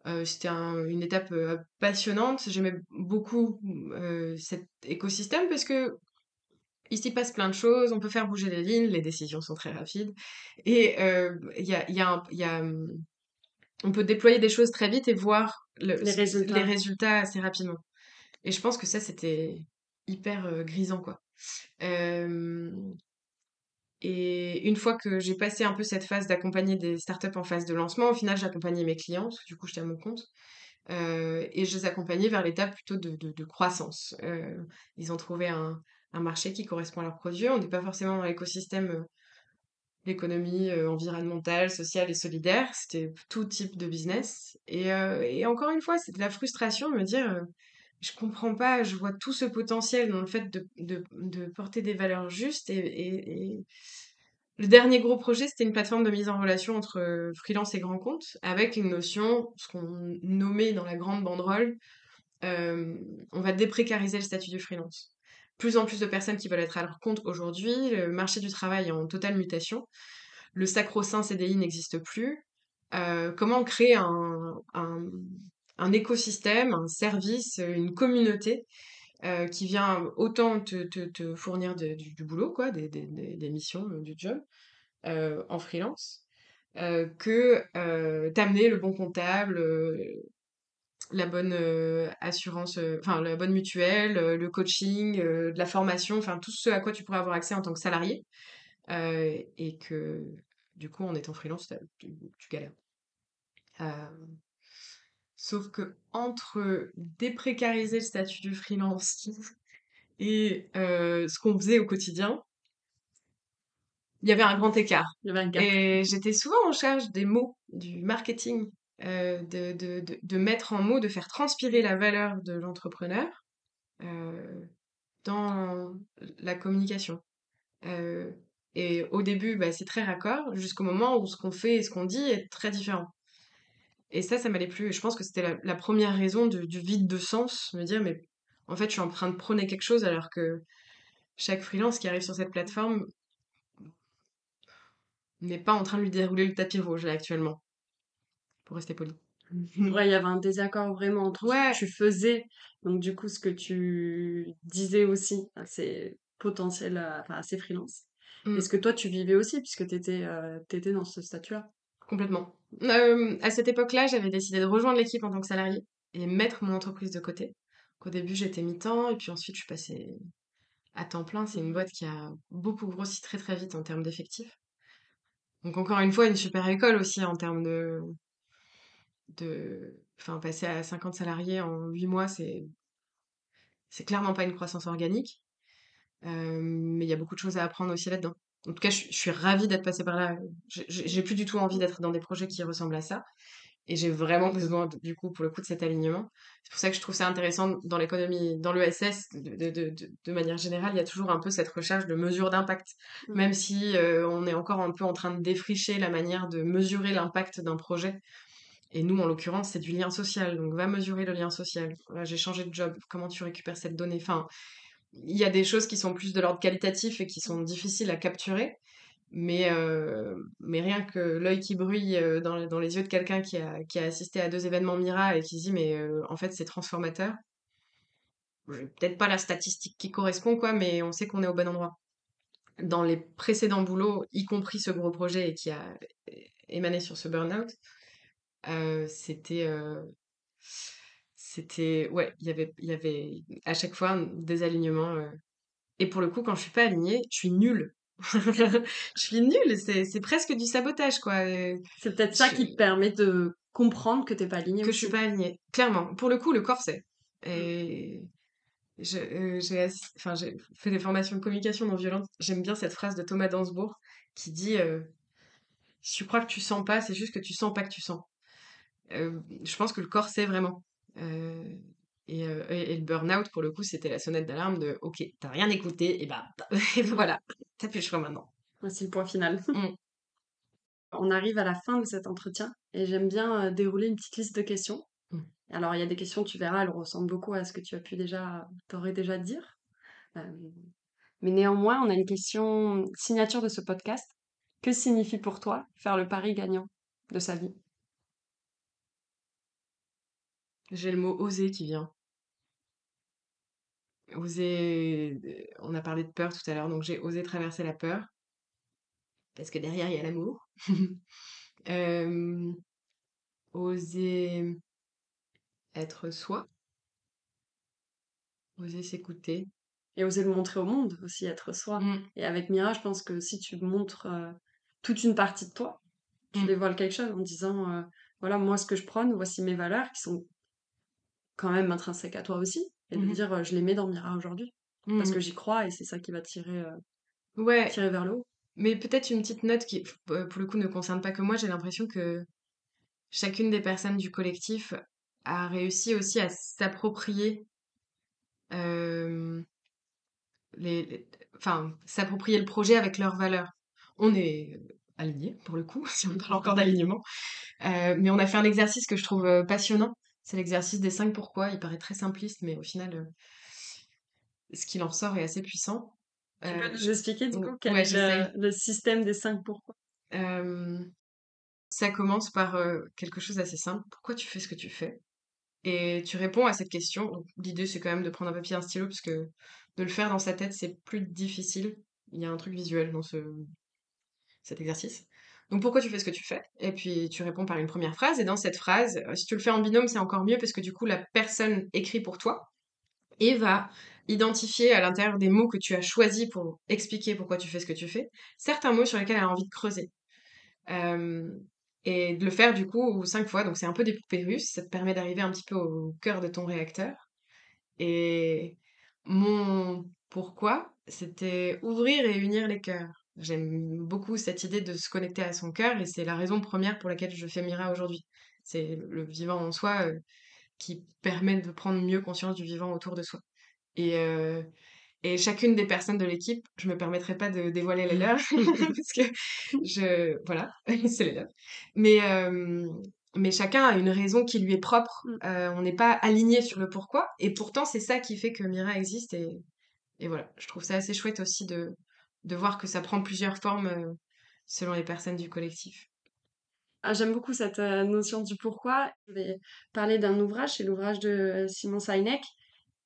Euh, c'était un- une étape euh, passionnante. J'aimais beaucoup euh, cet écosystème parce que il s'y passe plein de choses, on peut faire bouger les lignes, les décisions sont très rapides. Et il y a, il y a un- il y a, hum, on peut déployer des choses très vite et voir le-
Les résultats.
les résultats assez rapidement. Et je pense que ça, c'était hyper grisant, quoi. Euh, Et une fois que j'ai passé un peu cette phase d'accompagner des startups en phase de lancement, au final, j'accompagnais mes clients, du coup, j'étais à mon compte. Euh, et je les accompagnais vers l'étape plutôt de, de, croissance. Euh, ils ont trouvé un, un, marché qui correspond à leurs produits. On n'est pas forcément dans l'écosystème, euh, l'économie environnementale, sociale et solidaire. C'était tout type de business. Et, et encore une fois, de la frustration de me dire je comprends pas, je vois tout ce potentiel dans le fait de, de, porter des valeurs justes. Et, le dernier gros projet, c'était une plateforme de mise en relation entre freelance et grand compte, avec une notion, ce qu'on nommait dans la grande banderole, euh, on va déprécariser le statut du freelance. Plus en plus de personnes qui veulent être à leur compte aujourd'hui, le marché du travail est en totale mutation, le sacro-saint CDI n'existe plus. Euh, comment créer un, un, un écosystème, un service, une communauté euh, qui vient autant te, fournir du, boulot, quoi, des, missions, euh, du job, euh, en freelance, que t'amener le bon comptable, la bonne assurance, enfin la bonne mutuelle, le coaching, de la formation, enfin tout ce à quoi tu pourrais avoir accès en tant que salarié, et que du coup en étant freelance, tu galères. Sauf que entre déprécariser le statut du freelance et euh, ce qu'on faisait au quotidien, il y avait un grand écart. Et j'étais souvent en charge des mots, du marketing, euh, de, de, de, de, mettre en mots, de faire transpirer la valeur de l'entrepreneur euh, dans la communication. Et au début, bah, c'est très raccord, jusqu'au moment où ce qu'on fait et ce qu'on dit est très différent. Et ça, ça m'allait plus. Je pense que c'était la, première raison du vide de sens, me dire, mais en fait, je suis en train de prôner quelque chose alors que chaque freelance qui arrive sur cette plateforme n'est pas en train de lui dérouler le tapis rouge là, actuellement, pour rester poli.
Ouais, il y avait un désaccord vraiment entre ce que tu faisais, donc du coup, ce que tu disais aussi à ces potentiels, enfin à ces freelances, et ce que toi tu vivais aussi, puisque tu étais, euh, étais dans ce statut-là.
Complètement. Euh, à cette époque-là, j'avais décidé de rejoindre l'équipe en tant que salarié et mettre mon entreprise de côté. Au début, j'étais mi-temps et puis ensuite, je suis passée à temps plein. C'est une boîte qui a beaucoup grossi très très vite en termes d'effectifs. Donc encore une fois, une super école aussi en termes de... de... Enfin, passer à 50 salariés en 8 mois, c'est... C'est clairement pas une croissance organique. Euh, mais il y a beaucoup de choses à apprendre aussi là-dedans. En tout cas, je, suis ravie d'être passée par là. J'ai plus du tout envie d'être dans des projets qui ressemblent à ça. Et j'ai vraiment besoin, du coup, pour le coup, de cet alignement. C'est pour ça que je trouve ça intéressant dans l'économie, dans l'ESS, de, de, de, de, manière générale, il y a toujours un peu cette recherche de mesure d'impact. Mmh. Même si euh, on est encore un peu en train de défricher la manière de mesurer l'impact d'un projet. Et nous, en l'occurrence, c'est du lien social. Donc, va mesurer le lien social. j'ai changé de job. Comment tu récupères cette donnée? Enfin, il y a des choses qui sont plus de l'ordre qualitatif et qui sont difficiles à capturer. Mais, euh, mais rien que l'œil qui brille euh, dans, dans, les yeux de quelqu'un qui a, qui a, assisté à deux événements Mira et qui se dit mais euh, en fait c'est transformateur. Peut-être pas la statistique qui correspond quoi, mais on sait qu'on est au bon endroit. Dans les précédents boulots, y compris ce gros projet qui a émané sur ce burn-out, c'était c'était ouais il y avait il y avait à chaque fois des alignements euh. et pour le coup quand je suis pas alignée je suis nulle. Je suis nulle c'est c'est presque du sabotage quoi
c'est peut-être ça qui te permet de comprendre que t'es pas alignée
que je suis pas alignée clairement. Pour le coup le corps c'est et euh, j'ai enfin j'ai fait des formations de communication non violente j'aime bien cette phrase de Thomas Dansbourg qui dit euh, si tu crois que tu sens pas c'est juste que tu sens pas que tu sens je pense que le corps sait vraiment. euh, euh, et, et, le burn-out, pour le coup, c'était la sonnette d'alarme de OK, t'as rien écouté, et bah voilà, t'as plus le choix maintenant.
C'est le point final. Mmh. On arrive à la fin de cet entretien et j'aime bien euh, dérouler une petite liste de questions. Mmh. Alors, il y a des questions, tu verras, elles ressemblent beaucoup à ce que tu as pu déjà, t'aurais déjà dire. mais néanmoins, on a une question signature de ce podcast. Que signifie pour toi faire le pari gagnant de sa vie?
J'ai le mot oser qui vient. Oser. On a parlé de peur tout à l'heure, donc j'ai osé traverser la peur. Parce que derrière, il y a l'amour. euh, oser être soi. Oser s'écouter.
et oser le montrer au monde aussi, être soi.
Mmh.
Et avec Mira, je pense que si tu montres euh, toute une partie de toi, tu
Mm.
dévoiles quelque chose en disant euh, voilà, moi, ce que je prône, voici mes valeurs qui sont quand même intrinsèques à toi aussi, et de
Mhm.
dire je les mets dans Mira aujourd'hui parce
Mmh.
que j'y crois et c'est ça qui va tirer, euh,
Ouais,
tirer vers le haut.
mais peut-être une petite note qui, pour le coup, ne concerne pas que moi. J'ai l'impression que chacune des personnes du collectif a réussi aussi à s'approprier euh, les, les- enfin, s'approprier le projet avec leurs valeurs. On est alignés, pour le coup, si on parle encore d'alignement. Euh, mais on a fait un exercice que je trouve passionnant. C'est l'exercice des cinq pourquoi. Il paraît très simpliste, mais au final, euh, ce qu'il en ressort est assez puissant.
Tu
Euh,
peux nous expliquer du
ou-
coup quel
ouais,
est le, le système des cinq pourquoi?
Euh, ça commence par euh, quelque chose d'assez simple. Pourquoi tu fais ce que tu fais? Et tu réponds à cette question. L'idée, c'est quand même de prendre un papier et un stylo, parce que de le faire dans sa tête, c'est plus difficile. Il y a un truc visuel dans ce, cet exercice. Donc, pourquoi tu fais ce que tu fais? Et puis, tu réponds par une première phrase. Et dans cette phrase, euh, si tu le fais en binôme, c'est encore mieux, parce que du coup, la personne écrit pour toi et va identifier à l'intérieur des mots que tu as choisis pour expliquer pourquoi tu fais ce que tu fais, certains mots sur lesquels elle a envie de creuser. Euh, et de le faire du coup cinq fois, donc c'est un peu des poupées russes, ça te permet d'arriver un petit peu au cœur de ton réacteur. Et mon pourquoi, c'était ouvrir et unir les cœurs. J'aime beaucoup cette idée de se connecter à son cœur et c'est la raison première pour laquelle je fais Mira aujourd'hui. C'est le vivant en soi euh, qui permet de prendre mieux conscience du vivant autour de soi. Et, euh, et chacune des personnes de l'équipe, je me permettrai pas de dévoiler les leurs, parce que je, voilà, c'est les leurs. Mais, euh, mais chacun a une raison qui lui est propre.
Mm.
On n'est pas aligné sur le pourquoi. Et pourtant, c'est ça qui fait que Mira existe. Et, et voilà, je trouve ça assez chouette aussi de, de voir que ça prend plusieurs formes euh, selon les personnes du collectif.
Ah, J'aime beaucoup cette euh, notion du pourquoi. Je vais parler d'un ouvrage, c'est l'ouvrage de euh, Simon Sinek,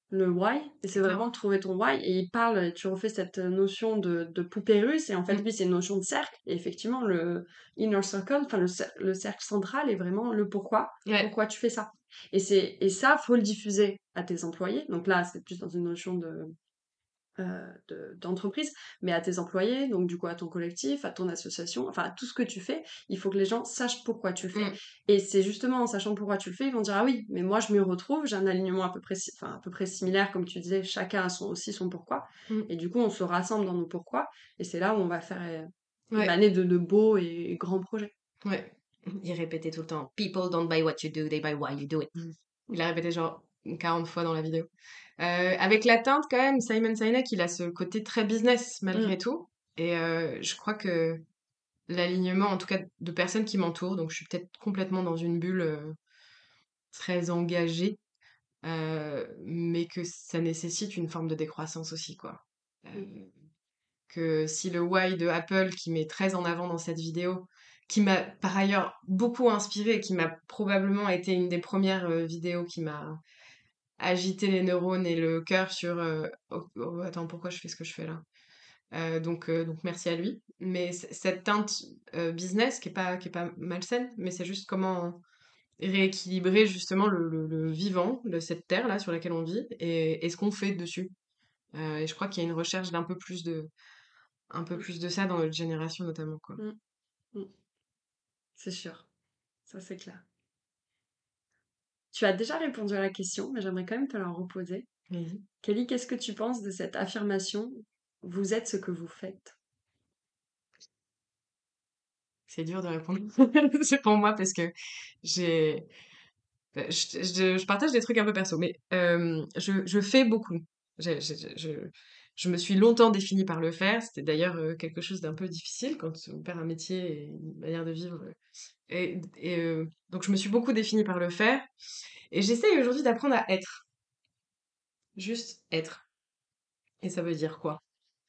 le why. Et c'est vraiment de trouver ton why. Et il parle, tu refais cette notion de, de poupée russe. Et en fait,
Mm.
lui, c'est une notion de cercle. Et effectivement, le inner circle, enfin, le, cer- le cercle central est vraiment le pourquoi.
Ouais.
Pourquoi tu fais ça? Et, et ça, faut le diffuser à tes employés. Donc là, c'est plus dans une notion de, euh, de- d'entreprise, mais à tes employés, donc du coup à ton collectif, à ton association, enfin à tout ce que tu fais, il faut que les gens sachent pourquoi tu le fais.
Mm.
Et c'est justement en sachant pourquoi tu le fais, ils vont dire ah oui, mais moi je m'y retrouve, j'ai un alignement à peu près, enfin, à peu près similaire, comme tu disais, chacun a son, aussi son pourquoi.
Mm.
Et du coup on se rassemble dans nos pourquoi, et c'est là où on va faire euh,
Ouais.
émaner de, de beaux et grands projets.
Ouais. Il répétait tout le temps People don't buy what you do, they buy why you do it. Il l'a répété genre 40 fois dans la vidéo. Euh, avec la teinte, quand même, Simon Sinek, il a ce côté très business malgré tout. Et euh, je crois que l'alignement, en tout cas de personnes qui m'entourent, donc je suis peut-être complètement dans une bulle euh, très engagée, mais que ça nécessite une forme de décroissance aussi, quoi. Euh, que si le why de Apple, qui met très en avant dans cette vidéo, qui m'a par ailleurs beaucoup inspiré et qui m'a probablement été une des premières vidéos qui m'a agité les neurones et le cœur sur euh, oh, oh, attends pourquoi je fais ce que je fais là? Euh, donc euh, donc merci à lui. Mais cette teinte business qui est pas qui est pas malsaine mais c'est juste comment rééquilibrer justement le, le- vivant de cette terre là sur laquelle on vit et, ce qu'on fait dessus. Et je crois qu'il y a une recherche d'un peu plus de un peu plus de ça dans notre génération notamment quoi.
C'est sûr, ça c'est clair. Tu as déjà répondu à la question, mais j'aimerais quand même te la reposer.
Vas-y.
Kelly, qu'est-ce que tu penses de cette affirmation Vous êtes ce que vous faites.
C'est dur de répondre. c'est pour moi parce que j'ai. bah, Je, je- je partage des trucs un peu perso, mais euh, je, je fais beaucoup. Je me suis longtemps définie par le faire. C'était d'ailleurs euh, quelque chose d'un peu difficile quand on perd un métier et une manière de vivre. Et, et, euh, donc je me suis beaucoup définie par le faire. Et j'essaye aujourd'hui d'apprendre à être. Juste être. Et ça veut dire quoi?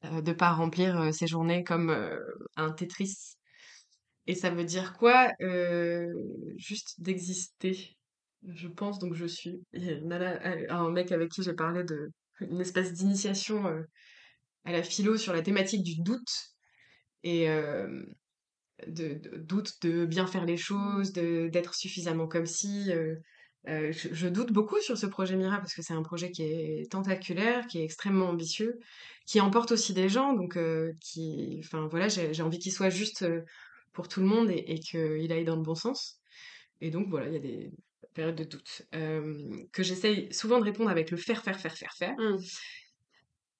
Euh, de pas remplir euh, ses journées comme euh, un Tetris. Et ça veut dire quoi? Euh, juste d'exister. Je pense donc je suis. Il y a un mec avec qui j'ai parlé de une espèce d'initiation à la philo sur la thématique du doute et de, de- doute de bien faire les choses, de d'être suffisamment comme si. euh, Euh, je, je doute beaucoup sur ce projet Mira parce que c'est un projet qui est tentaculaire, qui est extrêmement ambitieux, qui emporte aussi des gens, donc euh, qui, enfin voilà, j'ai envie qu'il soit juste pour tout le monde et, et qu'il aille dans le bon sens. Et donc voilà, il y a des périodes de doute que j'essaye souvent de répondre avec le faire, faire, faire, faire, faire.
Mmh.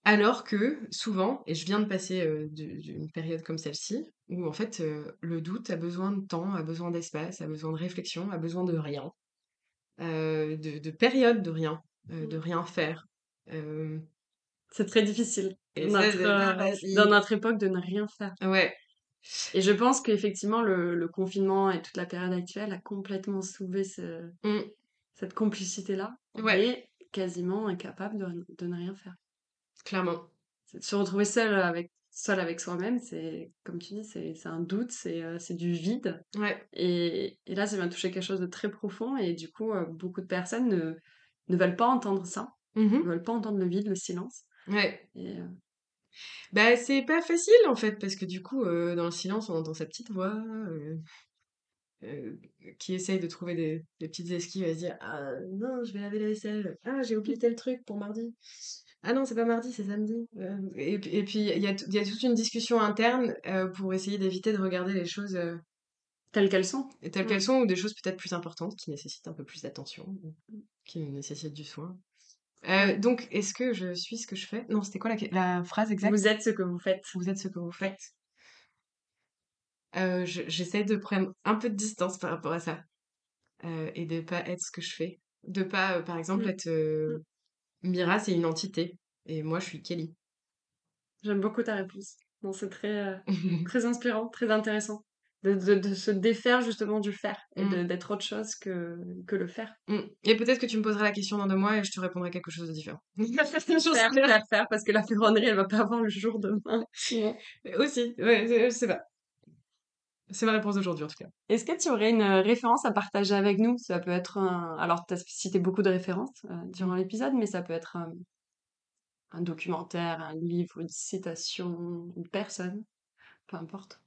Alors que souvent, et je viens de passer du- d'une période comme celle-ci, où en fait euh, le doute a besoin de temps, a besoin d'espace, a besoin de réflexion, a besoin de rien, euh, de, de période de rien, euh, de rien faire.
C'est très difficile
et
dans
ça,
notre, dans époque de ne rien faire.
ouais,
Et je pense qu'effectivement, le, le confinement et toute la période actuelle a complètement soulevé ce-
Mm,
cette complicité-là.
Ouais.
Et quasiment incapable de, de ne rien faire.
clairement.
C'est de Se retrouver seul avec, seul avec soi-même, c'est, comme tu dis, c'est un doute, c'est euh, du vide.
Ouais,
Et, et là, ça vient toucher quelque chose de très profond. Et du coup, euh, beaucoup de personnes ne, ne veulent pas entendre ça. Ne
mhm,
veulent pas entendre le vide, le silence.
ouais.
Et, euh,
Bah, c'est pas facile en fait, parce que du coup, euh, dans le silence, on entend sa petite voix qui essaye de trouver des, des petites esquives à se dire Ah non, je vais laver la vaisselle. Ah, j'ai oublié tel truc pour mardi. Ah non, c'est pas mardi, c'est samedi. Euh, et, puis- et puis, il y a, y toute une discussion interne euh, pour essayer d'éviter de regarder les choses euh,
telles qu'elles sont.
telles
Mm.
qu'elles sont ou des choses peut-être plus importantes qui nécessitent un peu plus d'attention, qui nécessitent du soin. Euh, donc, est-ce que je suis ce que je fais? Non, c'était quoi la, la phrase exacte?
Vous êtes ce que vous faites.
Vous êtes ce que vous faites. Je- j'essaie de prendre un peu de distance par rapport à ça et de pas être ce que je fais. De pas, par exemple,
Mm.
être euh, Mira, c'est une entité et moi, je suis Kelly.
J'aime beaucoup ta réponse. Non, c'est très, euh, très inspirant, très intéressant. De, de, de se défaire justement du faire et
Mm.
d'être autre chose que, que le faire.
Mm. Et peut-être que tu me poseras la question dans deux mois et je te répondrai quelque chose de différent. J'en sais
Faire,
rien.
faire, faire, parce que la ferronnerie, elle va pas avoir le jour demain.
Aussi, ouais, je je sais pas. C'est ma réponse d'aujourd'hui en tout cas.
Est-ce que tu aurais une euh, référence à partager avec nous? Ça peut être un... Alors, tu as cité beaucoup de références euh, durant l'épisode, mais ça peut être un, un documentaire, un livre, une citation, une personne, peu importe.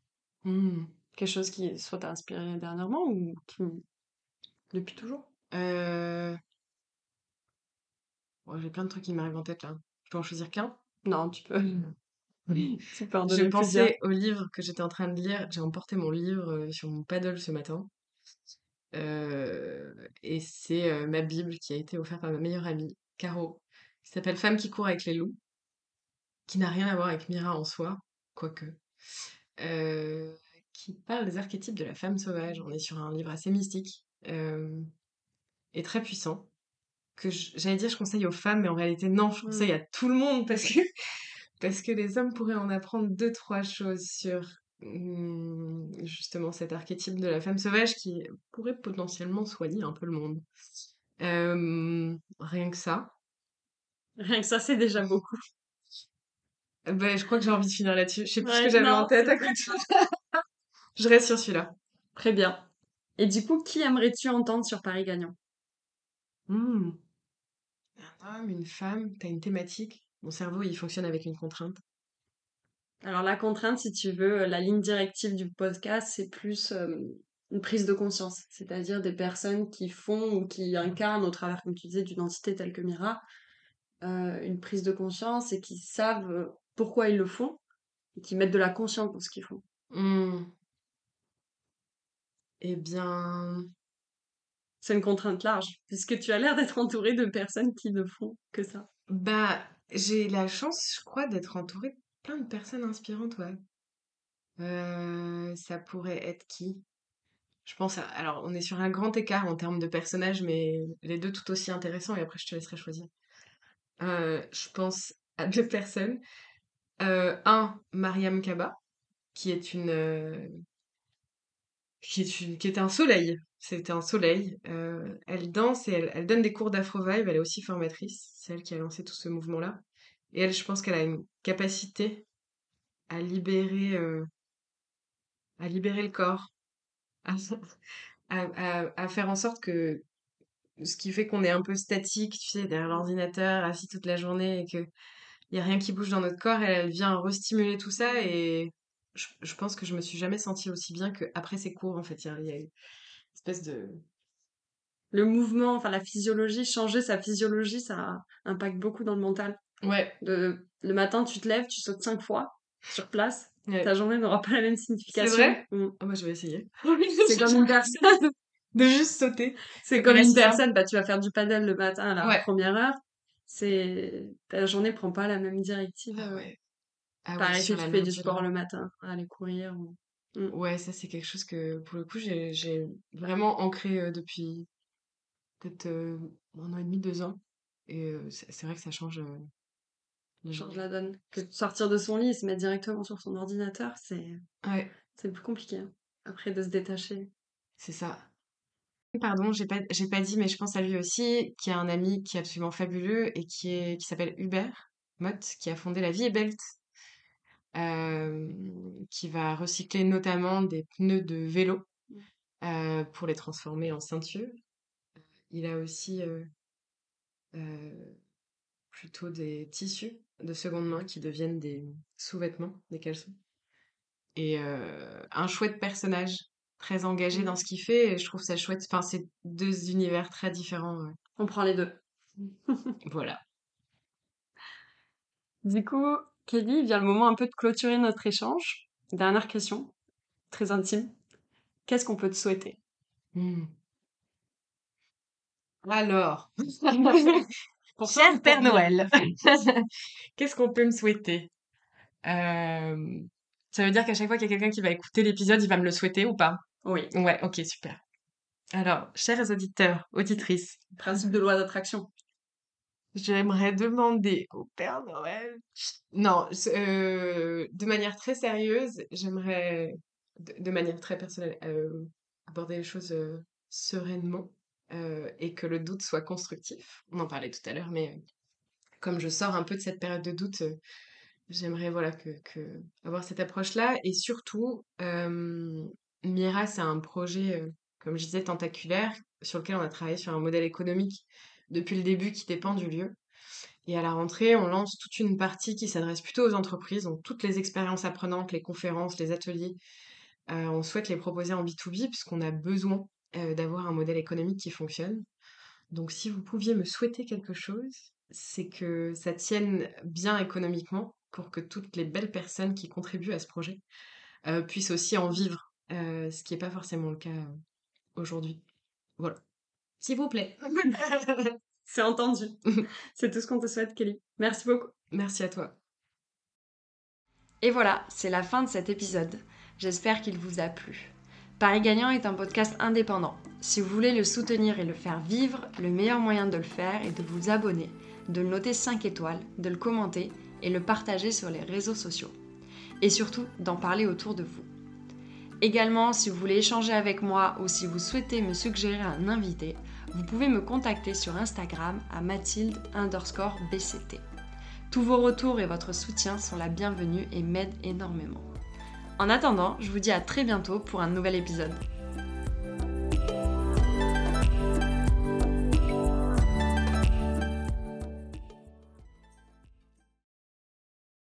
Mm.
Quelque chose qui soit t'a inspiré dernièrement ou qui... depuis toujours?
Euh... bon, j'ai plein de trucs qui m'arrivent en tête là. Je peux en choisir qu'un?
Non, tu peux, tu en
Je pensais au livre que j'étais en train de lire. J'ai emporté mon livre euh, sur mon paddle ce matin. Euh, et c'est euh, ma Bible qui a été offerte par ma meilleure amie, Caro, qui s'appelle Femme qui court avec les loups, qui n'a rien à voir avec Mira en soi, quoique. Euh, qui parle des archétypes de la femme sauvage. On est sur un livre assez mystique et très puissant. Que j'allais dire je conseille aux femmes, mais en réalité non, je conseille à tout le monde parce que parce que les hommes pourraient en apprendre deux, trois choses sur hum, justement cet archétype de la femme sauvage qui pourrait potentiellement soigner un peu le monde. Euh, rien que ça.
Rien que ça, c'est déjà beaucoup.
Ben, je crois que j'ai envie de finir là-dessus. Je sais plus ce que j'avais en tête à côté. Je reste sur celui-là.
Très bien. Et du coup, qui aimerais-tu entendre sur Paris Gagnant?
Hmm. Un homme, une femme, t'as une thématique? Mon cerveau, il fonctionne avec une contrainte.
Alors la contrainte, si tu veux, la ligne directive du podcast, c'est plus euh, une prise de conscience, c'est-à-dire des personnes qui font ou qui incarnent au travers, comme tu disais, d'une entité telle que Mira, euh, une prise de conscience et qui savent euh, pourquoi ils le font et qui mettent de la conscience dans ce qu'ils font.
Hmm. Eh bien,
C'est une contrainte large, puisque tu as l'air d'être entouré de personnes qui ne font que ça.
bah, j'ai la chance, je crois, d'être entourée de plein de personnes inspirantes, ouais. Euh, ça pourrait être qui? Je pense à... Alors, on est sur un grand écart en termes de personnages, mais les deux tout aussi intéressants, et après je te laisserai choisir. Euh, je pense à deux personnes. Euh, un, Mariam Kaba, qui est une... qui est une... qui est un soleil. C'était un soleil. Euh, elle danse et elle, elle donne des cours d'Afro-Vibe, elle est aussi formatrice, c'est elle qui a lancé tout ce mouvement-là. Et elle, je pense qu'elle a une capacité à libérer, euh, à libérer le corps, à, à, faire en sorte que ce qui fait qu'on est un peu statique, tu sais, derrière l'ordinateur, assis toute la journée et que il y a rien qui bouge dans notre corps, elle, elle vient restimuler tout ça et je, je pense que je me suis jamais sentie aussi bien qu'après ces cours, en fait. Il y a, il y a une espèce de...
le mouvement, enfin la physiologie, changer sa physiologie, ça impacte beaucoup dans le mental.
Ouais.
De, le matin, tu te lèves, tu sautes cinq fois sur place.
Ouais.
Ta journée n'aura pas la même signification.
C'est vrai
Mm.
Ah, moi, je vais essayer.
C'est comme une personne.
De juste sauter.
C'est comme une personne, bah, tu vas faire du paddle le matin à la
Ouais.
première heure. C'est ta journée prend pas la même directive.
Ah ouais. Ah
Pareil si tu fais du sport le matin, aller courir. ou-
Ouais, ça, c'est quelque chose que, pour le coup, j'ai vraiment ancré euh, depuis peut-être euh, un an et demi, deux ans. Et euh, c'est vrai que ça change. la
change
journée.
la donne. Que de sortir de son lit et se mettre directement sur son ordinateur, c'est
Ouais,
c'est plus compliqué. hein. Après de se détacher.
c'est ça. Pardon, j'ai pas, j'ai pas dit, mais je pense à lui aussi, qui a un ami qui est absolument fabuleux et qui est, qui s'appelle Hubert Mott, qui a fondé La Vie est Belt, qui va recycler notamment des pneus de vélo euh, pour les transformer en ceintures. Il a aussi euh, euh, plutôt des tissus de seconde main qui deviennent des sous-vêtements, des caleçons. Et euh, un chouette personnage, très engagé dans ce qu'il fait, et je trouve ça chouette. Enfin, c'est deux univers très différents. euh.
On prend les deux.
Voilà.
Du coup, Kelly, vient le moment un peu de clôturer notre échange. Dernière question, très intime. Qu'est-ce qu'on peut te souhaiter?
Hmm. Alors,
Pour
cher
toi,
Père. Noël, qu'est-ce qu'on peut me souhaiter? Euh, Ça veut dire qu'à chaque fois qu'il y a quelqu'un qui va écouter l'épisode, il va me le souhaiter ou pas?
Oui,
Ouais, ok, super. Alors, chers auditeurs, auditrices,
principe de loi d'attraction.
J'aimerais demander au Père Noël. Non, euh, de manière très sérieuse, j'aimerais, de, manière très personnelle, euh, aborder les choses euh, sereinement et que le doute soit constructif. On en parlait tout à l'heure, mais comme je sors un peu de cette période de doute, j'aimerais voilà que, avoir cette approche-là et surtout, Mira, c'est un projet, comme je disais, tentaculaire sur lequel on a travaillé sur un modèle économique depuis le début qui dépend du lieu. Et à la rentrée, on lance toute une partie qui s'adresse plutôt aux entreprises, donc toutes les expériences apprenantes, les conférences, les ateliers. euh, on souhaite les proposer en B2B puisqu'on a besoin euh, d'avoir un modèle économique qui fonctionne. Donc si vous pouviez me souhaiter quelque chose, c'est que ça tienne bien économiquement pour que toutes les belles personnes qui contribuent à ce projet euh, puissent aussi en vivre, ce qui n'est pas forcément le cas aujourd'hui. Voilà. S'il vous plaît.
C'est entendu. c'est tout ce qu'on te souhaite, Kelly. Merci beaucoup.
Merci à toi.
Et voilà, c'est la fin de cet épisode. J'espère qu'il vous a plu. Paris Gagnant est un podcast indépendant. Si vous voulez le soutenir et le faire vivre, le meilleur moyen de le faire est de vous abonner, de le noter 5 étoiles, de le commenter et le partager sur les réseaux sociaux. Et surtout, d'en parler autour de vous. Également, si vous voulez échanger avec moi ou si vous souhaitez me suggérer un invité, vous pouvez me contacter sur Instagram à mathilde underscore bct. Tous vos retours et votre soutien sont la bienvenue et m'aident énormément. En attendant, je vous dis à très bientôt pour un nouvel épisode.